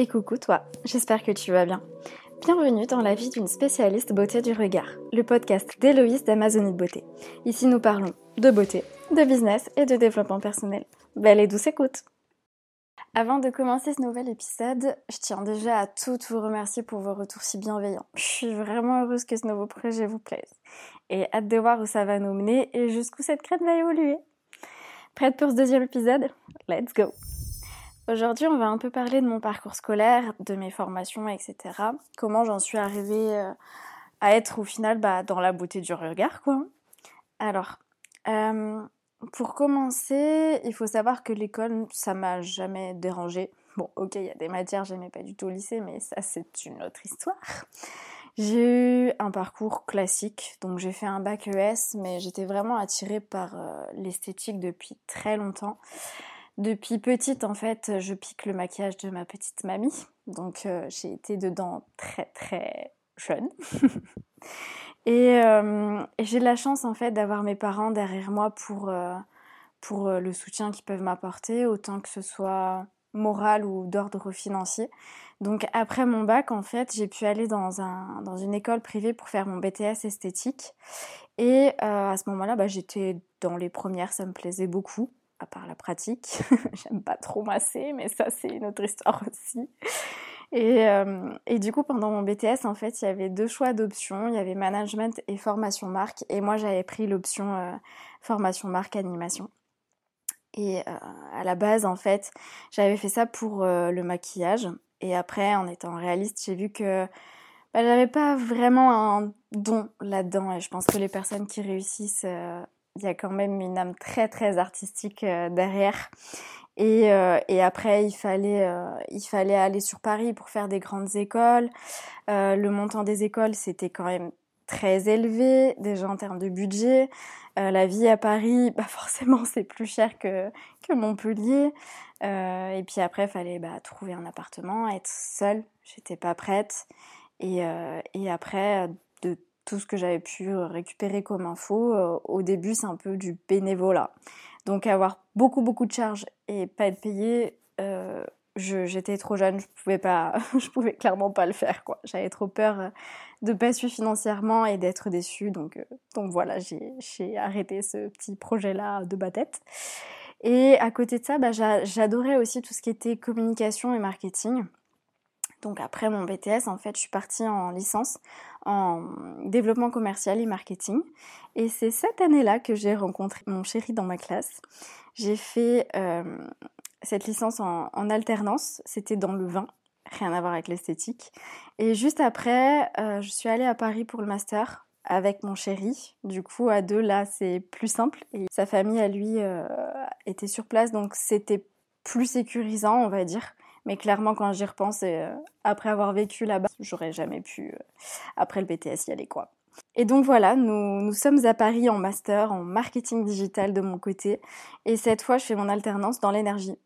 Et coucou toi, j'espère que tu vas bien. Bienvenue dans la vie d'une spécialiste beauté du regard, le podcast d'Héloïse d'Amazonie de Beauté. Ici nous parlons de beauté, de business et de développement personnel. Belle et douce écoute Avant de commencer ce nouvel épisode, je tiens déjà à toutes vous remercier pour vos retours si bienveillants. Je suis vraiment heureuse que ce nouveau projet vous plaise. Et hâte de voir où ça va nous mener et jusqu'où cette crête va évoluer. Prête pour ce deuxième épisode? Let's go Aujourd'hui, on va un peu parler de mon parcours scolaire, de mes formations, etc. Comment j'en suis arrivée euh, à être au final bah, dans la beauté du regard, quoi. Alors, euh, pour commencer, il faut savoir que l'école, ça m'a jamais dérangée. Bon, ok, il y a des matières, j'aimais pas du tout au lycée, mais ça, c'est une autre histoire. J'ai eu un parcours classique, donc j'ai fait un bac ES, mais j'étais vraiment attirée par euh, l'esthétique depuis très longtemps. Depuis petite, en fait, je pique le maquillage de ma petite mamie. Donc, euh, j'ai été dedans très, très jeune. Euh, et, j'ai la chance, en fait, d'avoir mes parents derrière moi pour, euh, pour le soutien qu'ils peuvent m'apporter, autant que ce soit moral ou d'ordre financier. Donc, après mon bac, en fait, j'ai pu aller dans, un, dans une école privée pour faire mon BTS esthétique. Et à ce moment-là, bah, j'étais dans les premières, ça me plaisait beaucoup à part la pratique. J'aime pas trop masser, mais ça c'est une autre histoire aussi. Et, euh, du coup, pendant mon BTS, en fait, il y avait deux choix d'options. Il y avait management et formation marque. Et moi, j'avais pris l'option euh, formation marque animation. Et euh, à la base, en fait, j'avais fait ça pour le maquillage. Et après, en étant réaliste, j'ai vu que bah, j'avais pas vraiment un don là-dedans. Et je pense que les personnes qui réussissent il y a quand même une âme très très artistique euh, derrière. Et, euh, et, après, il fallait, euh, il fallait aller sur Paris pour faire des grandes écoles. le montant des écoles, c'était quand même très élevé, déjà en termes de budget. la vie à Paris, bah forcément, c'est plus cher que, que Montpellier. et puis après, il fallait bah, trouver un appartement, être seule. J'étais pas prête. Et, et après, tout ce que j'avais pu euh, récupérer comme info. Euh, au début, c'est un peu du bénévolat. Donc avoir beaucoup beaucoup de charges et pas être payé, euh, j'étais trop jeune, je pouvais pas, je pouvais clairement pas le faire quoi. J'avais trop peur de pas suivre financièrement et d'être déçue. Donc donc voilà, j'ai arrêté ce petit projet là de ma tête. Et à côté de ça, bah, j'adorais aussi tout ce qui était communication et marketing. Donc après mon BTS, en fait, je suis partie en licence en développement commercial et marketing. Et c'est cette année-là que j'ai rencontré mon chéri dans ma classe. J'ai fait euh, cette licence en, alternance, c'était dans le vin, rien à voir avec l'esthétique. Et juste après, euh, je suis allée à Paris pour le master avec mon chéri. Du coup, à deux, là, c'est plus simple. Et sa famille, à lui, euh, était sur place, donc c'était plus sécurisant, on va dire. Mais clairement, quand j'y repense, euh, après avoir vécu là-bas, j'aurais jamais pu, euh, après le BTS, y aller quoi. Et donc voilà, nous, nous sommes à Paris en master, en marketing digital de mon côté. Et cette fois, je fais mon alternance dans l'énergie.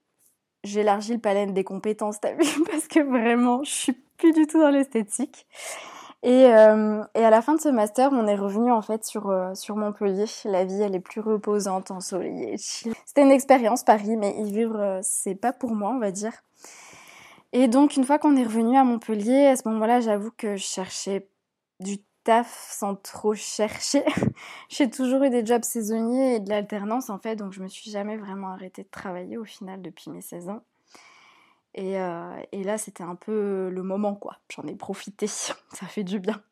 J'élargis le palais des compétences, t'as vu Parce que vraiment, je suis plus du tout dans l'esthétique. Et, euh, et, à la fin de ce master, on est revenu en fait sur, sur Montpellier. La vie, elle est plus reposante, ensoleillée. C'était une expérience Paris, mais y vivre, c'est pas pour moi, on va dire. Et donc, une fois qu'on est revenu à Montpellier, à ce moment-là, j'avoue que je cherchais du taf sans trop chercher. J'ai toujours eu des jobs saisonniers et de l'alternance, en fait, donc je me suis jamais vraiment arrêtée de travailler au final depuis mes 16 ans. Et, euh, et là, c'était un peu le moment, quoi. J'en ai profité, ça fait du bien.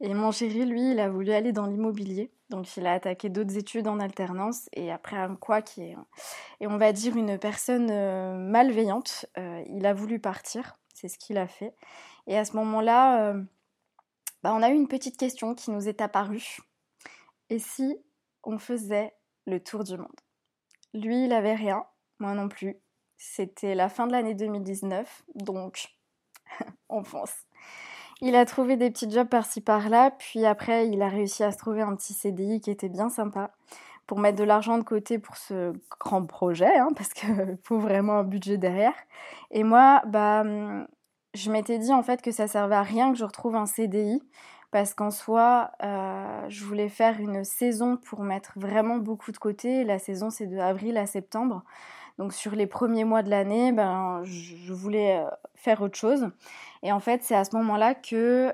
Et mon chéri, lui, il a voulu aller dans l'immobilier. Donc il a attaqué d'autres études en alternance et après quoi qui est et on va dire une personne euh, malveillante, euh, il a voulu partir, c'est ce qu'il a fait. Et à ce moment-là, euh, bah, on a eu une petite question qui nous est apparue. Et si on faisait le tour du monde? Lui, il avait rien, moi non plus. C'était la fin de l'année 2019, donc on fonce. Il a trouvé des petits jobs par-ci par-là, puis après il a réussi à se trouver un petit CDI qui était bien sympa pour mettre de l'argent de côté pour ce grand projet, hein, parce qu'il faut vraiment un budget derrière. Et moi, bah, je m'étais dit en fait que ça servait à rien que je retrouve un CDI, parce qu'en soi, euh, je voulais faire une saison pour mettre vraiment beaucoup de côté. La saison, c'est de avril à septembre. Donc sur les premiers mois de l'année, ben, je voulais faire autre chose. Et en fait, c'est à ce moment-là que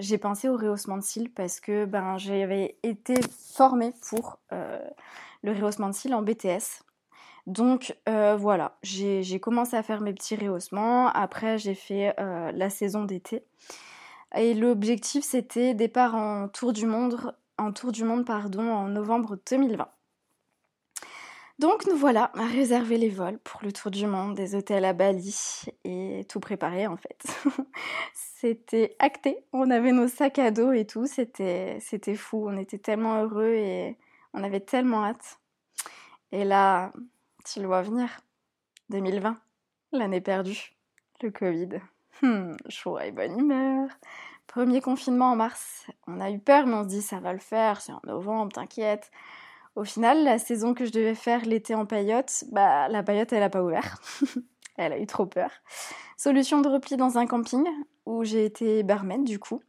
j'ai pensé au rehaussement de cils parce que ben, j'avais été formée pour le rehaussement de cils en BTS. Donc voilà, j'ai commencé à faire mes petits rehaussements. Après, j'ai fait la saison d'été. Et l'objectif, c'était départ en tour du monde, en tour du monde pardon, en novembre 2020. Donc nous voilà à réserver les vols pour le tour du monde, des hôtels à Bali et tout préparé en fait. c'était acté, on avait nos sacs à dos et tout, c'était c'était fou, on était tellement heureux et on avait tellement hâte. Et là, tu le vois venir, 2020, l'année perdue, le Covid. Hmm, et bonne humeur. Premier confinement en mars. On a eu peur, mais on se dit ça va le faire, c'est en novembre, t'inquiète. Au final, la saison que je devais faire l'été en paillote, bah la paillote elle a pas ouvert. elle a eu trop peur. Solution de repli dans un camping où j'ai été barman du coup.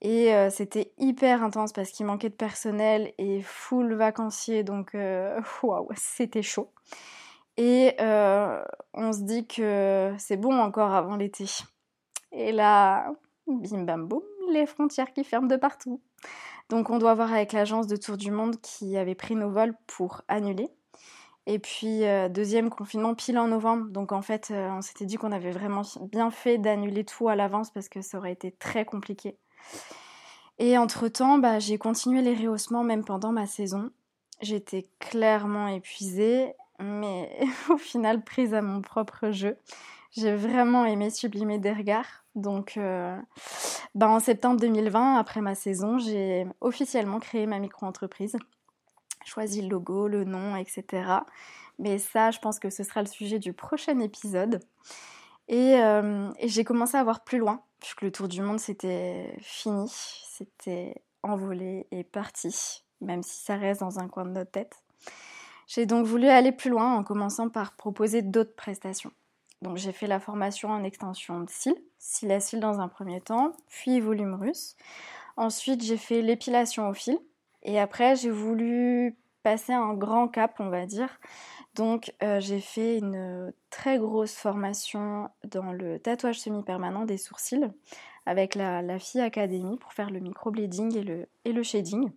Et euh, c'était hyper intense parce qu'il manquait de personnel et full vacancier, donc euh, waouh, c'était chaud. Et euh, on se dit que c'est bon encore avant l'été. Et là, bim bam boum, les frontières qui ferment de partout. Donc on doit voir avec l'agence de Tour du Monde qui avait pris nos vols pour annuler. Et puis euh, deuxième confinement pile en novembre. Donc en fait euh, on s'était dit qu'on avait vraiment bien fait d'annuler tout à l'avance parce que ça aurait été très compliqué. Et entre-temps, bah, j'ai continué les rehaussements même pendant ma saison. J'étais clairement épuisée, mais au final prise à mon propre jeu. J'ai vraiment aimé sublimer des regards. Donc, euh, bah, en septembre 2020, après ma saison, j'ai officiellement créé ma micro-entreprise. Choisi le logo, le nom, etc. Mais ça, je pense que ce sera le sujet du prochain épisode. Et, euh, et j'ai commencé à voir plus loin, puisque le tour du monde, c'était fini, c'était envolé et parti, même si ça reste dans un coin de notre tête. J'ai donc voulu aller plus loin en commençant par proposer d'autres prestations. Donc j'ai fait la formation en extension de cils, cils à cils dans un premier temps, puis volume russe. Ensuite j'ai fait l'épilation au fil et après j'ai voulu passer un grand cap on va dire. Donc euh, j'ai fait une très grosse formation dans le tatouage semi-permanent des sourcils avec la, la FI Academy pour faire le microblading et le, et le shading.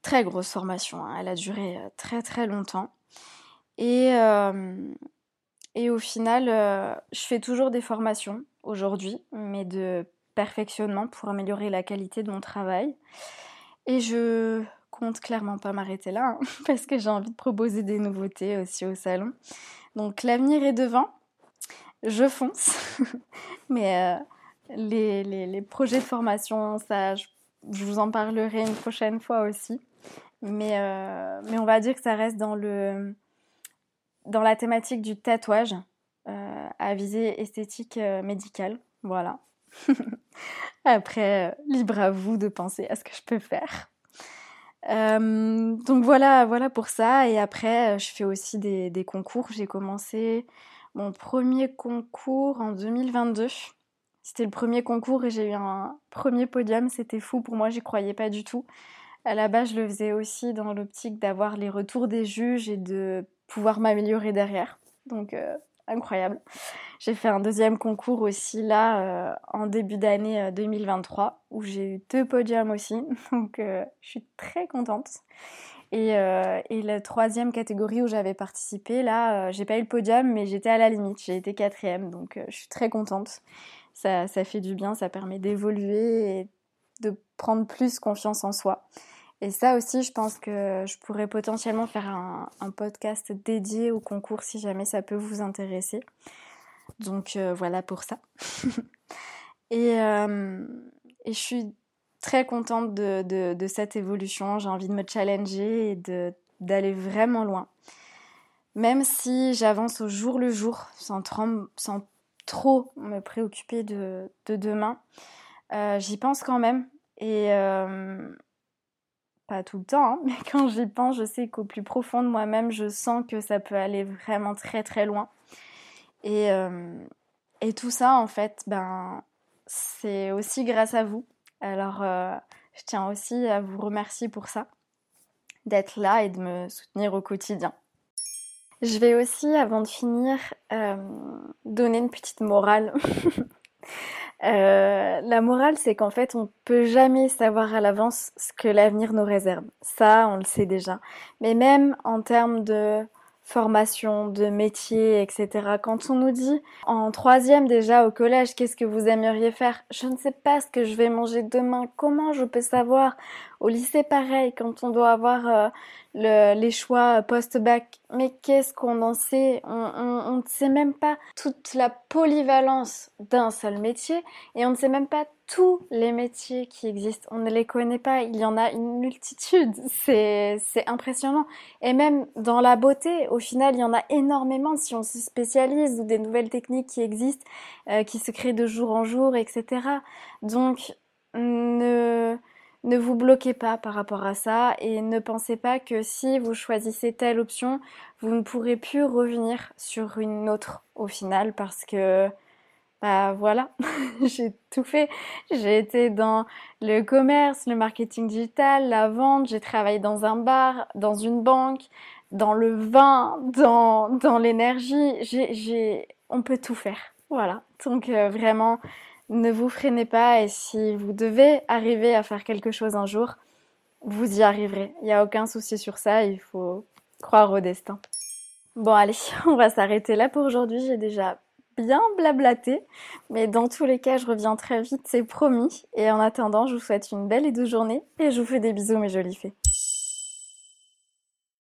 Très grosse formation, hein. elle a duré euh, très très longtemps. Et, euh, et au final, euh, je fais toujours des formations aujourd'hui, mais de perfectionnement pour améliorer la qualité de mon travail. Et je compte clairement pas m'arrêter là, hein, parce que j'ai envie de proposer des nouveautés aussi au salon. Donc l'avenir est devant, je fonce, mais euh, les, projets de formation, ça, je, vous en parlerai une prochaine fois aussi. Mais, euh, mais on va dire que ça reste dans le dans la thématique du tatouage euh, à visée esthétique euh, médicale. Voilà. Après, euh, libre à vous de penser à ce que je peux faire. donc voilà, voilà pour ça. Et après, je fais aussi des, concours. J'ai commencé mon premier concours en 2022. C'était le premier concours et j'ai eu un premier podium. C'était fou pour moi, j'y croyais pas du tout. À la base, je le faisais aussi dans l'optique d'avoir les retours des juges et de pouvoir m'améliorer derrière. Donc euh, incroyable. J'ai fait un deuxième concours aussi là euh, en début d'année 2023 euh, où j'ai eu deux podiums aussi. Donc je suis très contente. Et, la troisième catégorie où j'avais participé, là, j'ai pas eu le podium, mais j'étais à la limite. J'ai été quatrième, donc je suis très contente. Ça fait du bien, ça permet d'évoluer et de prendre plus confiance en soi. Et ça aussi, je pense que je pourrais potentiellement faire un, podcast dédié au concours si jamais ça peut vous intéresser. Donc euh, voilà pour ça. Euh, et, je suis très contente de, cette évolution. J'ai envie de me challenger et d'aller vraiment loin. Même si j'avance au jour le jour, sans, sans trop me préoccuper de, demain, euh, j'y pense quand même. Et, pas tout le temps, hein, mais quand j'y pense, je sais qu'au plus profond de moi-même, je sens que ça peut aller vraiment très très loin. Et, euh, tout ça, en fait, ben, c'est aussi grâce à vous. Alors, euh, je tiens aussi à vous remercier pour ça, d'être là et de me soutenir au quotidien. Je vais aussi, avant de finir, euh, donner une petite morale. Euh, la morale, c'est qu'en fait, on peut jamais savoir à l'avance ce que l'avenir nous réserve. Ça, on le sait déjà. Mais même en termes de formation, de métier, etc. Quand on nous dit en troisième déjà au collège, qu'est-ce que vous aimeriez faire? Je ne sais pas ce que je vais manger demain. Comment je peux savoir? Au lycée, pareil, quand on doit avoir euh, les choix post-bac. Mais qu'est-ce qu'on en sait? On ne sait même pas toute la polyvalence d'un seul métier et on ne sait même pas tous les métiers qui existent. On ne les connaît pas. Il y en a une multitude. C'est, c'est impressionnant. Et même dans la beauté, au final, il y en a énormément si on se spécialise ou des nouvelles techniques qui existent, euh, qui se créent de jour en jour, etc. Donc, ne, ne vous bloquez pas par rapport à ça et ne pensez pas que si vous choisissez telle option, vous ne pourrez plus revenir sur une autre au final parce que bah voilà, j'ai tout fait. J'ai été dans le commerce, le marketing digital, la vente, j'ai travaillé dans un bar, dans une banque, dans le vin, dans, dans l'énergie. J'ai, on peut tout faire. Voilà. Donc euh, vraiment, ne vous freinez pas et si vous devez arriver à faire quelque chose un jour, vous y arriverez. Il n'y a aucun souci sur ça, il faut croire au destin. Bon allez, on va s'arrêter là pour aujourd'hui. J'ai déjà bien blablaté, mais dans tous les cas, je reviens très vite, c'est promis. Et en attendant, je vous souhaite une belle et douce journée et je vous fais des bisous mes jolies fées.